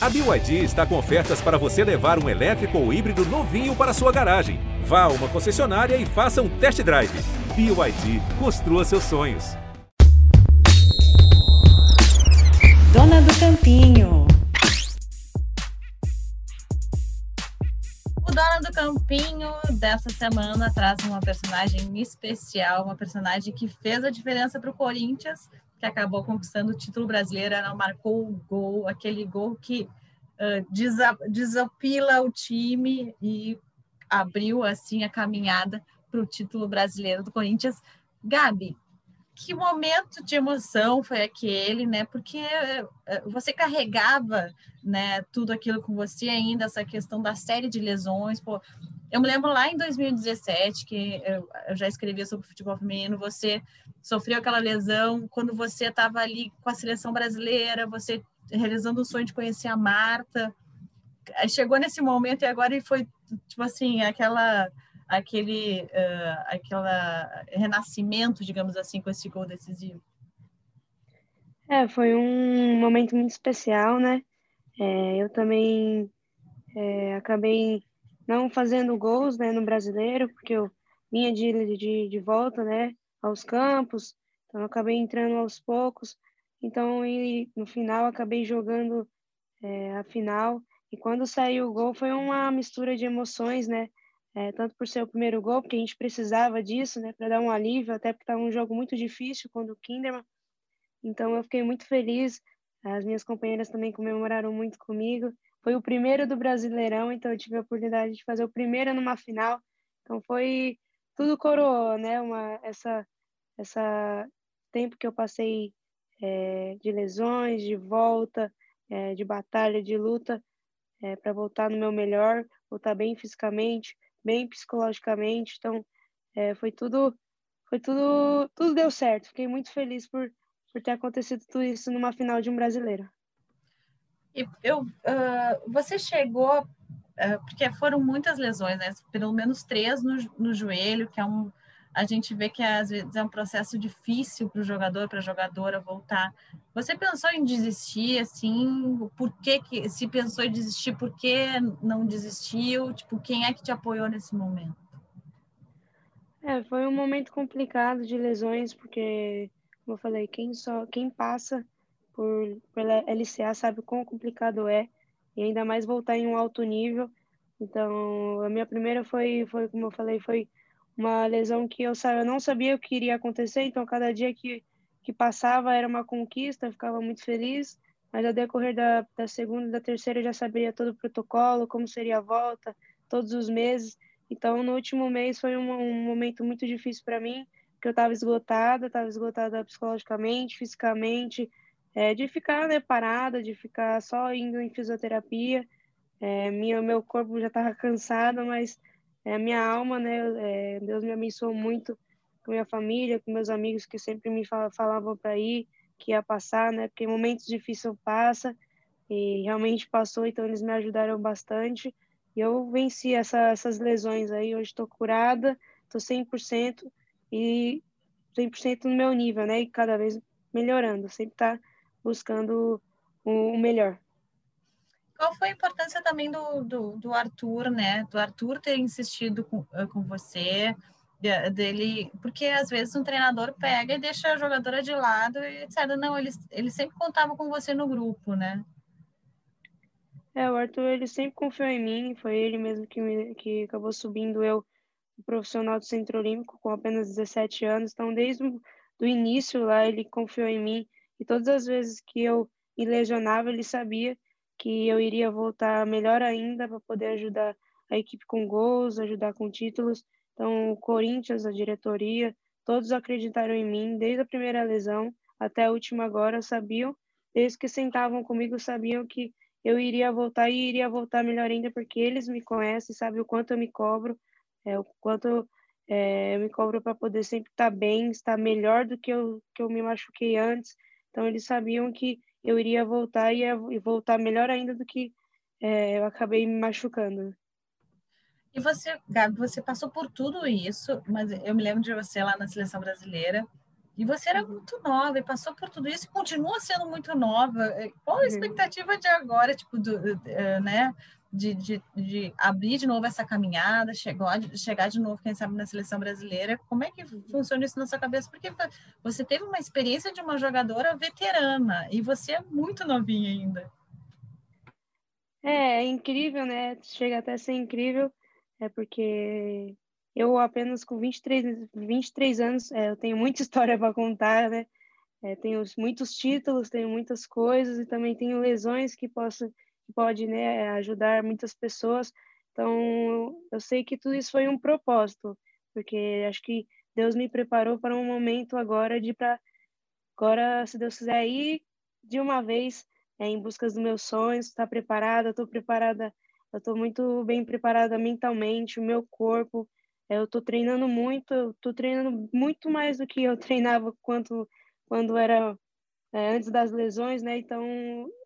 A BYD está com ofertas para você levar um elétrico ou híbrido novinho para sua garagem. Vá a uma concessionária e faça um test drive. BYD, construa seus sonhos. Dona do Campinho. O Dona do Campinho dessa semana traz uma personagem especial, uma personagem que fez a diferença para o Corinthians que acabou conquistando o título brasileiro, ela marcou o gol, aquele gol que uh, desapila o time e abriu assim a caminhada para o título brasileiro do Corinthians. Gabi, que momento de emoção foi aquele, né? Porque uh, você carregava, né, tudo aquilo com você ainda, essa questão da série de lesões, pô, eu me lembro lá em 2017, que eu, eu já escrevia sobre futebol feminino, você sofreu aquela lesão quando você estava ali com a seleção brasileira, você realizando o sonho de conhecer a Marta. Chegou nesse momento e agora foi, tipo assim, aquela aquele uh, aquela renascimento, digamos assim, com esse gol decisivo. É, foi um momento muito especial, né? É, eu também é, acabei não fazendo gols né, no brasileiro, porque eu vinha de, de, de volta né, aos campos, então acabei entrando aos poucos. Então, e, no final, acabei jogando é, a final. E quando saiu o gol, foi uma mistura de emoções, né? É, tanto por ser o primeiro gol, porque a gente precisava disso, né? Para dar um alívio, até porque estava um jogo muito difícil quando o Kinderman. Então, eu fiquei muito feliz. As minhas companheiras também comemoraram muito comigo. Foi o primeiro do Brasileirão, então eu tive a oportunidade de fazer o primeiro numa final. Então foi tudo coroou, né? Uma essa essa tempo que eu passei é, de lesões, de volta, é, de batalha, de luta, é, para voltar no meu melhor, voltar bem fisicamente, bem psicologicamente. Então é, foi tudo foi tudo tudo deu certo. Fiquei muito feliz por por ter acontecido tudo isso numa final de um brasileiro. E eu, uh, você chegou, uh, porque foram muitas lesões, né? Pelo menos três no, no joelho, que é um, a gente vê que às vezes é um processo difícil para o jogador, para a jogadora voltar. Você pensou em desistir, assim? Por que, que se pensou em desistir, por que não desistiu? Tipo, quem é que te apoiou nesse momento? É, foi um momento complicado de lesões, porque, como eu falei, quem só quem passa por pela LCA sabe o quão complicado é e ainda mais voltar em um alto nível. Então, a minha primeira foi, foi como eu falei, foi uma lesão que eu, eu não sabia o que iria acontecer, então cada dia que, que passava era uma conquista, eu ficava muito feliz, mas ao decorrer da, da segunda e da terceira eu já sabia todo o protocolo, como seria a volta, todos os meses. Então, no último mês foi um, um momento muito difícil para mim, porque eu estava esgotada, estava esgotada psicologicamente, fisicamente, é, de ficar né, parada, de ficar só indo em fisioterapia. É, minha, meu corpo já estava cansado, mas é, minha alma, né, é, Deus me abençoou muito com minha família, com meus amigos que sempre me falavam para ir, que ia passar, né, porque momentos difíceis passa e realmente passou, então eles me ajudaram bastante. E eu venci essa, essas lesões aí, hoje estou curada, estou 100% e 100% no meu nível, né, e cada vez melhorando, sempre tá buscando o melhor. Qual foi a importância também do, do, do Arthur, né? Do Arthur ter insistido com, eh, com você, dele, porque às vezes um treinador pega e deixa a jogadora de lado e etc. Não, ele, ele sempre contava com você no grupo, né? É, o Arthur, ele sempre confiou em mim, foi ele mesmo que, me, que acabou subindo eu, profissional do Centro Olímpico, com apenas 17 anos, então desde o do início lá ele confiou em mim, e todas as vezes que eu me lesionava, ele sabia que eu iria voltar melhor ainda para poder ajudar a equipe com gols, ajudar com títulos. Então, o Corinthians, a diretoria, todos acreditaram em mim desde a primeira lesão até a última agora, sabiam, desde que sentavam comigo, sabiam que eu iria voltar e iria voltar melhor ainda, porque eles me conhecem, sabem o quanto eu me cobro, é, o quanto é, eu me cobro para poder sempre estar bem, estar melhor do que eu, que eu me machuquei antes. Então eles sabiam que eu iria voltar e, e voltar melhor ainda do que é, eu acabei me machucando. E você, Gabi, você passou por tudo isso, mas eu me lembro de você lá na seleção brasileira E você era muito nova e passou por tudo isso e continua sendo muito nova. É, qual a uhum. expectativa de agora, tipo, do, né? De, de, de, abrir de novo essa caminhada, chegar, chegar de novo, quem sabe, na seleção brasileira. Como é que funciona isso na sua cabeça? Porque você teve uma experiência de uma jogadora veterana e você é muito novinha ainda. É, é incrível, né? Chega até a ser incrível, é porque eu apenas com 23, 23 anos, é, eu tenho muita história para contar, né? É, tenho muitos títulos, tenho muitas coisas e também tenho lesões que posso que pode né, ajudar muitas pessoas. Então, eu sei que tudo isso foi um propósito, porque acho que Deus me preparou para um momento agora de para agora, se Deus quiser ir de uma vez é, em busca dos meus sonhos, estar tá preparada, estou preparada, eu estou muito bem preparada mentalmente, o meu corpo, eu estou treinando muito, estou treinando muito mais do que eu treinava quanto, quando era é, antes das lesões, né? Então,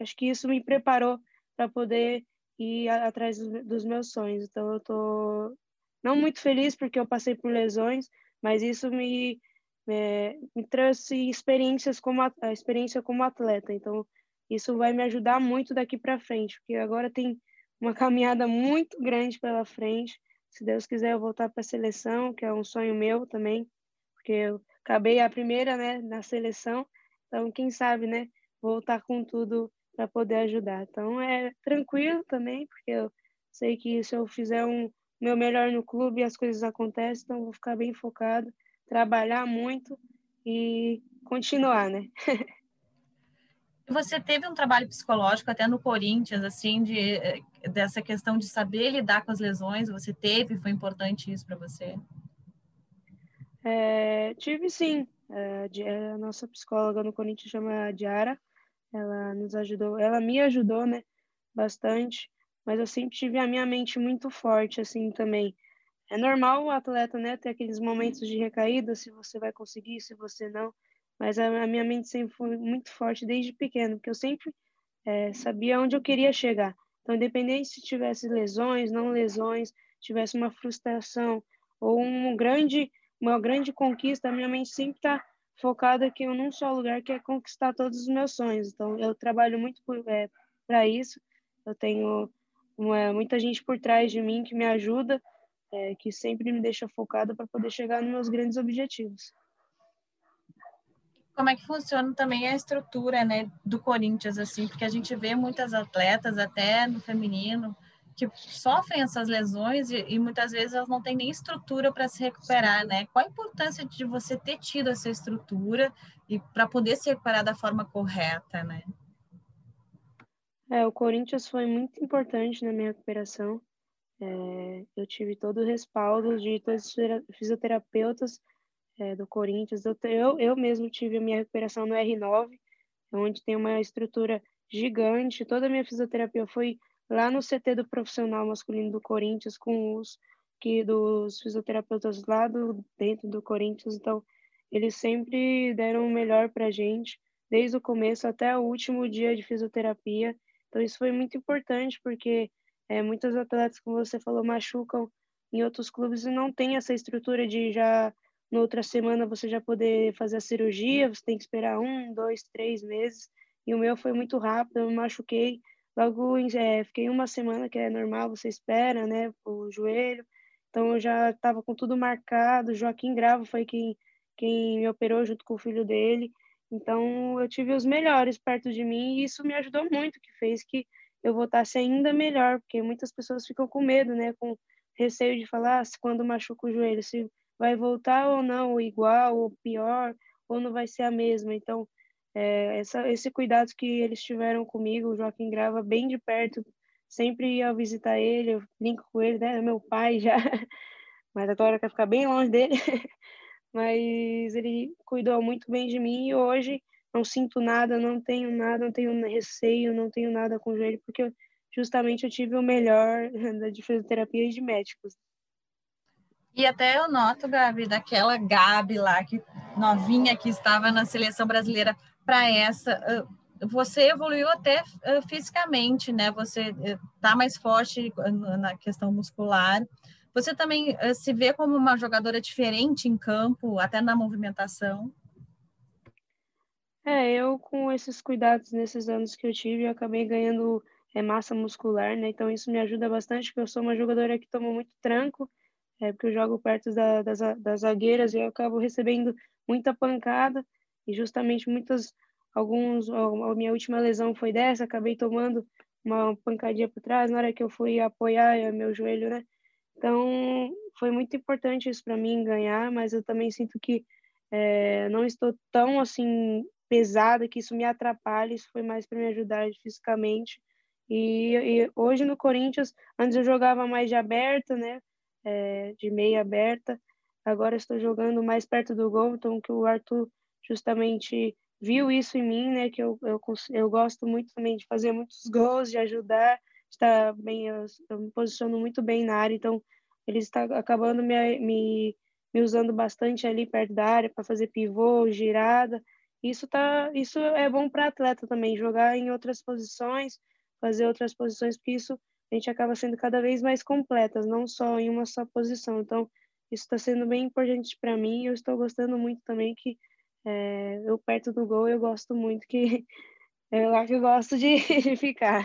acho que isso me preparou para poder ir atrás dos, meus sonhos. Então, eu estou não muito feliz porque eu passei por lesões, mas isso me, é, me trouxe experiências como a experiência como atleta. Então, isso vai me ajudar muito daqui para frente, porque agora tem uma caminhada muito grande pela frente se Deus quiser, eu voltar para a seleção, que é um sonho meu também, porque eu acabei a primeira, né, na seleção. Então, quem sabe, né, voltar com tudo para poder ajudar. Então, é tranquilo também, porque eu sei que se eu fizer um meu melhor no clube, as coisas acontecem, então vou ficar bem focado, trabalhar muito e continuar, né? Você teve um trabalho psicológico até no Corinthians, assim, de, eh, dessa questão de saber lidar com as lesões. Você teve? Foi importante isso para você? É, tive sim. É, a nossa psicóloga no Corinthians chama Diara. Ela nos ajudou, ela me ajudou, né, bastante. Mas eu sempre tive a minha mente muito forte, assim, também. É normal o atleta, né, ter aqueles momentos de recaída, se você vai conseguir, se você não mas a, minha mente sempre foi muito forte desde pequeno, porque eu sempre é, sabia onde eu queria chegar. Então, independente se tivesse lesões, não lesões, tivesse uma frustração ou um grande, uma grande conquista, a minha mente sempre está focada aqui num só lugar, que é conquistar todos os meus sonhos. Então, eu trabalho muito é, para isso. Eu tenho uma, muita gente por trás de mim que me ajuda, é, que sempre me deixa focada para poder chegar nos meus grandes objetivos como é que funciona também a estrutura né, do Corinthians, assim, porque a gente vê muitas atletas, até no feminino, que sofrem essas lesões e, e muitas vezes elas não têm nem estrutura para se recuperar, né? Qual a importância de você ter tido essa estrutura e para poder se recuperar da forma correta, né? É, o Corinthians foi muito importante na minha recuperação. É, eu tive todo o respaldo de todos os fisioterapeutas é, do Corinthians. Eu, eu, eu mesmo tive a minha recuperação no R9, onde tem uma estrutura gigante. Toda a minha fisioterapia foi lá no CT do profissional masculino do Corinthians, com os que dos fisioterapeutas lá do, dentro do Corinthians. Então, eles sempre deram o melhor para a gente, desde o começo até o último dia de fisioterapia. Então, isso foi muito importante, porque é, muitos atletas, como você falou, machucam em outros clubes e não tem essa estrutura de já na outra semana você já poder fazer a cirurgia, você tem que esperar um, dois, três meses. E o meu foi muito rápido, eu me machuquei. Logo, é, fiquei uma semana, que é normal, você espera, né, o joelho. Então, eu já estava com tudo marcado. Joaquim Gravo foi quem, quem me operou junto com o filho dele. Então, eu tive os melhores perto de mim e isso me ajudou muito, que fez que eu voltasse ainda melhor, porque muitas pessoas ficam com medo, né, com receio de falar ah, se quando machuca o joelho, se vai voltar ou não, ou igual, ou pior, ou não vai ser a mesma. Então, é, essa, esse cuidado que eles tiveram comigo, o Joaquim grava bem de perto, sempre ia visitar ele, eu brinco com ele, né? É meu pai já, mas agora quer ficar bem longe dele. mas ele cuidou muito bem de mim e hoje não sinto nada, não tenho nada, não tenho receio, não tenho nada com o joelho, porque justamente eu tive o melhor de fisioterapia e de médicos. E até eu noto, Gabi, daquela Gabi lá, que novinha que estava na seleção brasileira para essa. Você evoluiu até fisicamente, né? Você está mais forte na questão muscular. Você também se vê como uma jogadora diferente em campo, até na movimentação? É, eu com esses cuidados nesses anos que eu tive, eu acabei ganhando é, massa muscular, né? Então isso me ajuda bastante, porque eu sou uma jogadora que toma muito tranco, é, porque eu jogo perto da, das, das zagueiras e eu acabo recebendo muita pancada e justamente muitas alguns a minha última lesão foi dessa, acabei tomando uma pancadinha por trás na hora que eu fui apoiar é, meu joelho, né? Então foi muito importante isso para mim ganhar, mas eu também sinto que é, não estou tão assim pesada que isso me atrapalhe, isso foi mais para me ajudar fisicamente. E, e, hoje no Corinthians, antes eu jogava mais de aberta, né? É, de meia aberta. Agora estou jogando mais perto do gol, então que o Arthur justamente viu isso em mim, né? Que eu, eu, eu gosto muito também de fazer muitos gols, de ajudar, estar bem, eu, eu me posiciono muito bem na área, então ele está acabando me, me, me usando bastante ali perto da área para fazer pivô, girada. Isso tá, isso é bom para atleta também, jogar em outras posições, fazer outras posições, porque isso a gente acaba sendo cada vez mais completas, não só em uma só posição. Então, isso está sendo bem importante para mim. Eu estou gostando muito também que é, eu perto do gol eu gosto muito que é lá que eu gosto de, de ficar.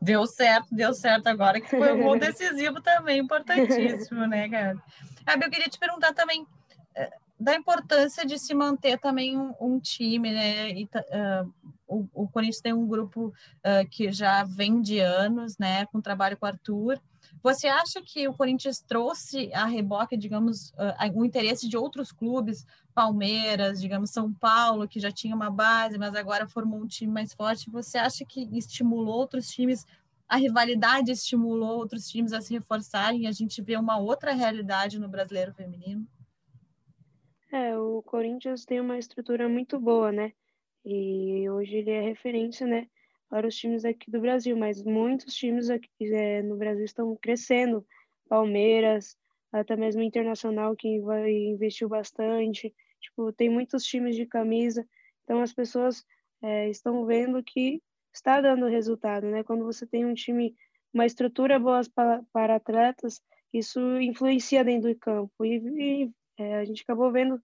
Deu certo, deu certo agora, que foi um gol decisivo também, importantíssimo, né, Gabi? Gabi, eu queria te perguntar também eh, da importância de se manter também um, um time, né? E, uh, o, o Corinthians tem um grupo uh, que já vem de anos, né, com trabalho com o Arthur. Você acha que o Corinthians trouxe a reboque, digamos, uh, o interesse de outros clubes, Palmeiras, digamos, São Paulo, que já tinha uma base, mas agora formou um time mais forte? Você acha que estimulou outros times, a rivalidade estimulou outros times a se reforçarem e a gente vê uma outra realidade no brasileiro feminino? É, o Corinthians tem uma estrutura muito boa, né? E hoje ele é referência, né? Para os times aqui do Brasil, mas muitos times aqui é, no Brasil estão crescendo. Palmeiras, até mesmo Internacional, que vai, investiu bastante. Tipo, tem muitos times de camisa. Então, as pessoas é, estão vendo que está dando resultado, né? Quando você tem um time, uma estrutura boa para, para atletas, isso influencia dentro do campo. E, e é, a gente acabou vendo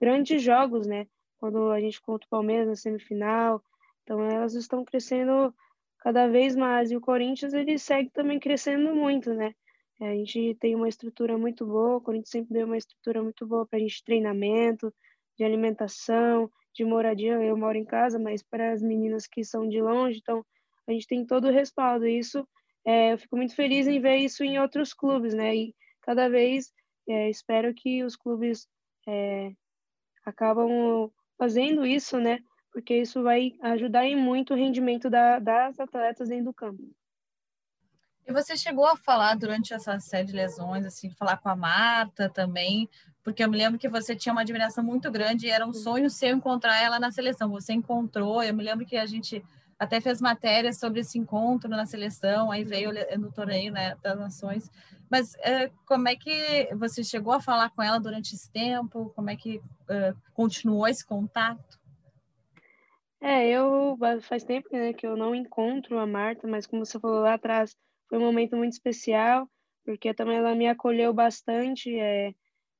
grandes jogos, né? Quando a gente contra o Palmeiras na semifinal, então elas estão crescendo cada vez mais e o Corinthians ele segue também crescendo muito, né? É, a gente tem uma estrutura muito boa, o Corinthians sempre deu uma estrutura muito boa para a gente treinamento, de alimentação, de moradia. Eu moro em casa, mas para as meninas que são de longe, então a gente tem todo o respaldo. E isso, é, eu fico muito feliz em ver isso em outros clubes, né? E cada vez é, espero que os clubes é, acabam fazendo isso, né? Porque isso vai ajudar em muito o rendimento da, das atletas dentro do campo. E você chegou a falar durante essa série de lesões, assim, falar com a Marta também, porque eu me lembro que você tinha uma admiração muito grande e era um sonho seu encontrar ela na seleção. Você encontrou, eu me lembro que a gente até fez matérias sobre esse encontro na seleção, aí veio no torneio né, das Nações. Mas uh, como é que você chegou a falar com ela durante esse tempo? Como é que uh, continuou esse contato? É, eu faz tempo né, que eu não encontro a Marta, mas como você falou lá atrás, foi um momento muito especial, porque também ela me acolheu bastante. É,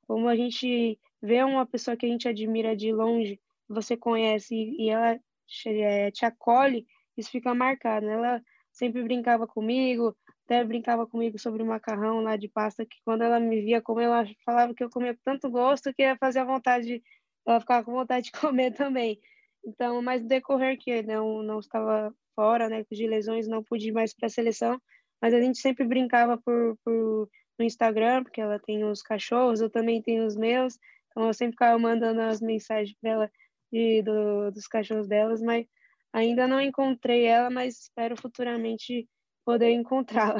como a gente vê uma pessoa que a gente admira de longe, você conhece e, ela é, te acolhe, isso fica marcado. Né? Ela sempre brincava comigo, até brincava comigo sobre o macarrão lá de pasta, que quando ela me via comer, ela falava que eu comia com tanto gosto que ia fazer a vontade, ela ficava com vontade de comer também. Então, mas no decorrer que não não estava fora, né, de lesões, não pude ir mais para a seleção, mas a gente sempre brincava por, por no Instagram, porque ela tem os cachorros, eu também tenho os meus, então eu sempre ficava mandando as mensagens para ela de, do, dos cachorros delas, mas ainda não encontrei ela, mas espero futuramente poder encontrá-la.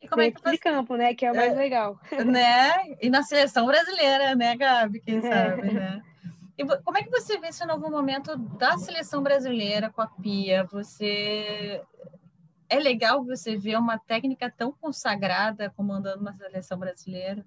E como é que você... de campo, né? Que é o mais é, legal. Né? E na seleção brasileira, né, Gabi? Quem é. sabe, né? E como é que você vê esse novo momento da seleção brasileira com a Pia? Você é legal você ver uma técnica tão consagrada comandando uma seleção brasileira?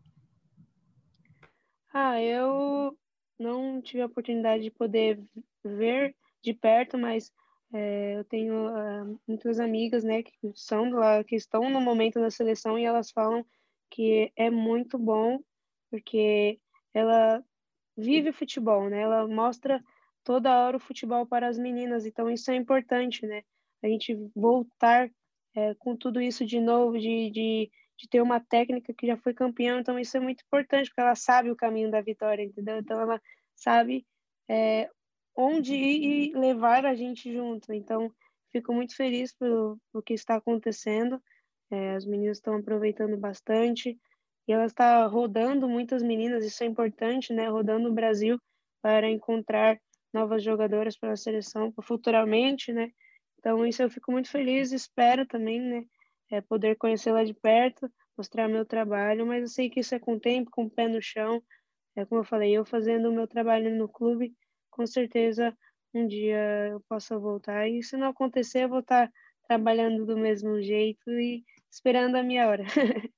Ah, eu não tive a oportunidade de poder ver de perto, mas é, eu tenho uh, muitas amigas, né, que são lá, que estão no momento da seleção e elas falam que é muito bom porque ela vive futebol, né? Ela mostra toda hora o futebol para as meninas. Então, isso é importante, né? A gente voltar é, com tudo isso de novo, de, de, de ter uma técnica que já foi campeã. Então, isso é muito importante, porque ela sabe o caminho da vitória, entendeu? Então, ela sabe é, onde ir e levar a gente junto. Então, fico muito feliz pelo, pelo que está acontecendo. É, as meninas estão aproveitando bastante e ela está rodando muitas meninas, isso é importante, né? Rodando o Brasil para encontrar novas jogadoras para a seleção futuramente, né? Então, isso eu fico muito feliz, espero também, né? É, poder conhecê-la de perto, mostrar meu trabalho, mas eu sei que isso é com tempo, com o pé no chão. É como eu falei, eu fazendo o meu trabalho no clube, com certeza um dia eu possa voltar. E se não acontecer, eu vou estar trabalhando do mesmo jeito e esperando a minha hora.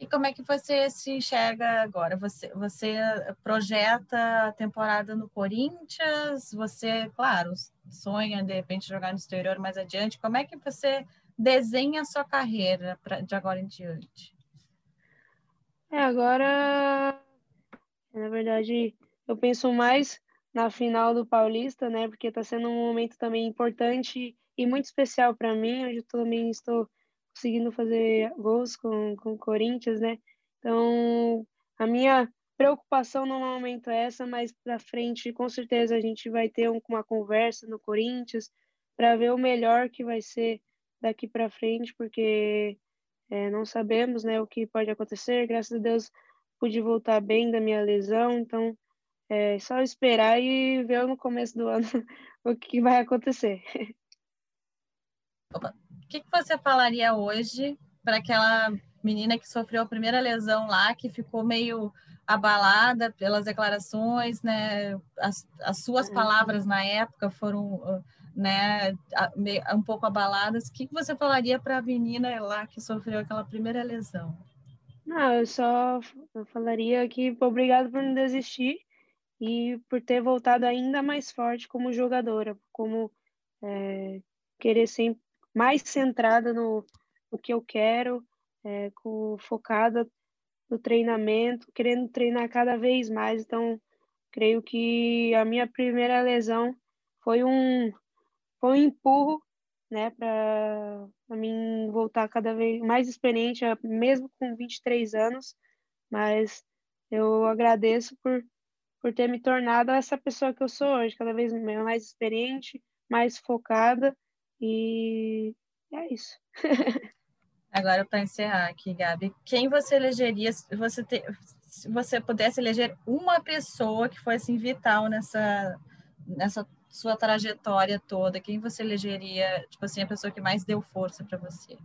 E como é que você se enxerga agora? Você, você projeta a temporada no Corinthians? Você, claro, sonha de repente jogar no exterior mais adiante. Como é que você desenha a sua carreira pra, de agora em diante? É, agora, na verdade, eu penso mais na final do Paulista, né? Porque está sendo um momento também importante e muito especial para mim. Hoje eu também estou conseguindo fazer gols com, com o Corinthians, né? Então, a minha preocupação no momento é essa, mas para frente, com certeza, a gente vai ter uma conversa no Corinthians para ver o melhor que vai ser daqui para frente, porque é, não sabemos né, o que pode acontecer. Graças a Deus, pude voltar bem da minha lesão, então é só esperar e ver no começo do ano o que vai acontecer. Opa. O que, que você falaria hoje para aquela menina que sofreu a primeira lesão lá, que ficou meio abalada pelas declarações, né? As, as suas uhum. palavras na época foram, né, um pouco abaladas. O que, que você falaria para a menina lá que sofreu aquela primeira lesão? Não, eu só eu falaria que obrigado por não desistir e por ter voltado ainda mais forte como jogadora, como é, querer sempre mais centrada no, no que eu quero, é, com, focada no treinamento, querendo treinar cada vez mais. Então, creio que a minha primeira lesão foi um, foi um empurro né, para mim voltar cada vez mais experiente, mesmo com 23 anos, mas eu agradeço por, por ter me tornado essa pessoa que eu sou hoje, cada vez mais experiente, mais focada e é isso. Agora, para encerrar aqui, Gabi, quem você elegeria se você, te, se você pudesse eleger uma pessoa que foi assim, vital nessa, nessa sua trajetória toda? Quem você elegeria, tipo assim, a pessoa que mais deu força para você?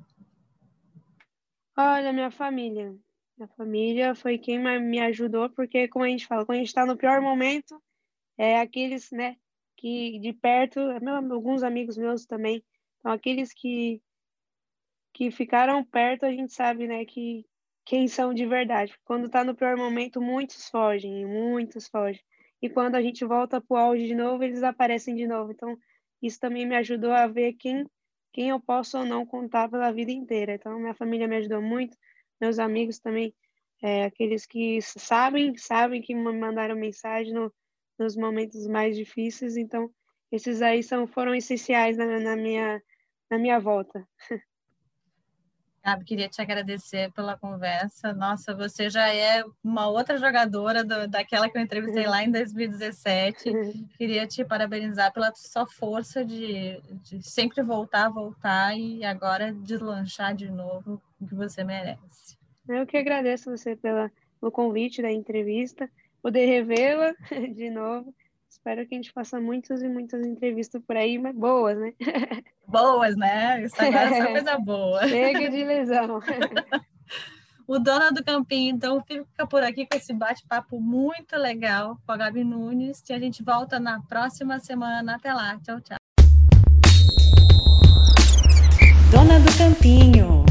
Olha, minha família. Minha família foi quem me ajudou, porque, como a gente fala, quando a gente está no pior momento, é aqueles, né, que de perto, meu, alguns amigos meus também, então aqueles que que ficaram perto, a gente sabe, né, que quem são de verdade. Quando está no pior momento, muitos fogem, muitos fogem. E quando a gente volta para o auge de novo, eles aparecem de novo. Então, isso também me ajudou a ver quem, quem eu posso ou não contar pela vida inteira. Então, minha família me ajudou muito, meus amigos também, é, aqueles que sabem, sabem que me mandaram mensagem no, nos momentos mais difíceis. Então, esses aí são, foram essenciais na, na minha, na minha volta. Gabi, queria te agradecer pela conversa. Nossa, você já é uma outra jogadora do, daquela que eu entrevistei lá em 2017. Queria te parabenizar pela sua força de, de sempre voltar, voltar e agora deslanchar de novo o que você merece. Eu que agradeço você pela, pelo convite da entrevista, poder revê-la de novo. Espero que a gente faça muitas e muitas entrevistas por aí, mas boas, né? Boas, né? Isso agora é só coisa boa. Chega de lesão. o Dona do Campinho, então, fica por aqui com esse bate-papo muito legal com a Gabi Nunes. E a gente volta na próxima semana. Até lá. Tchau, tchau. Dona do Campinho.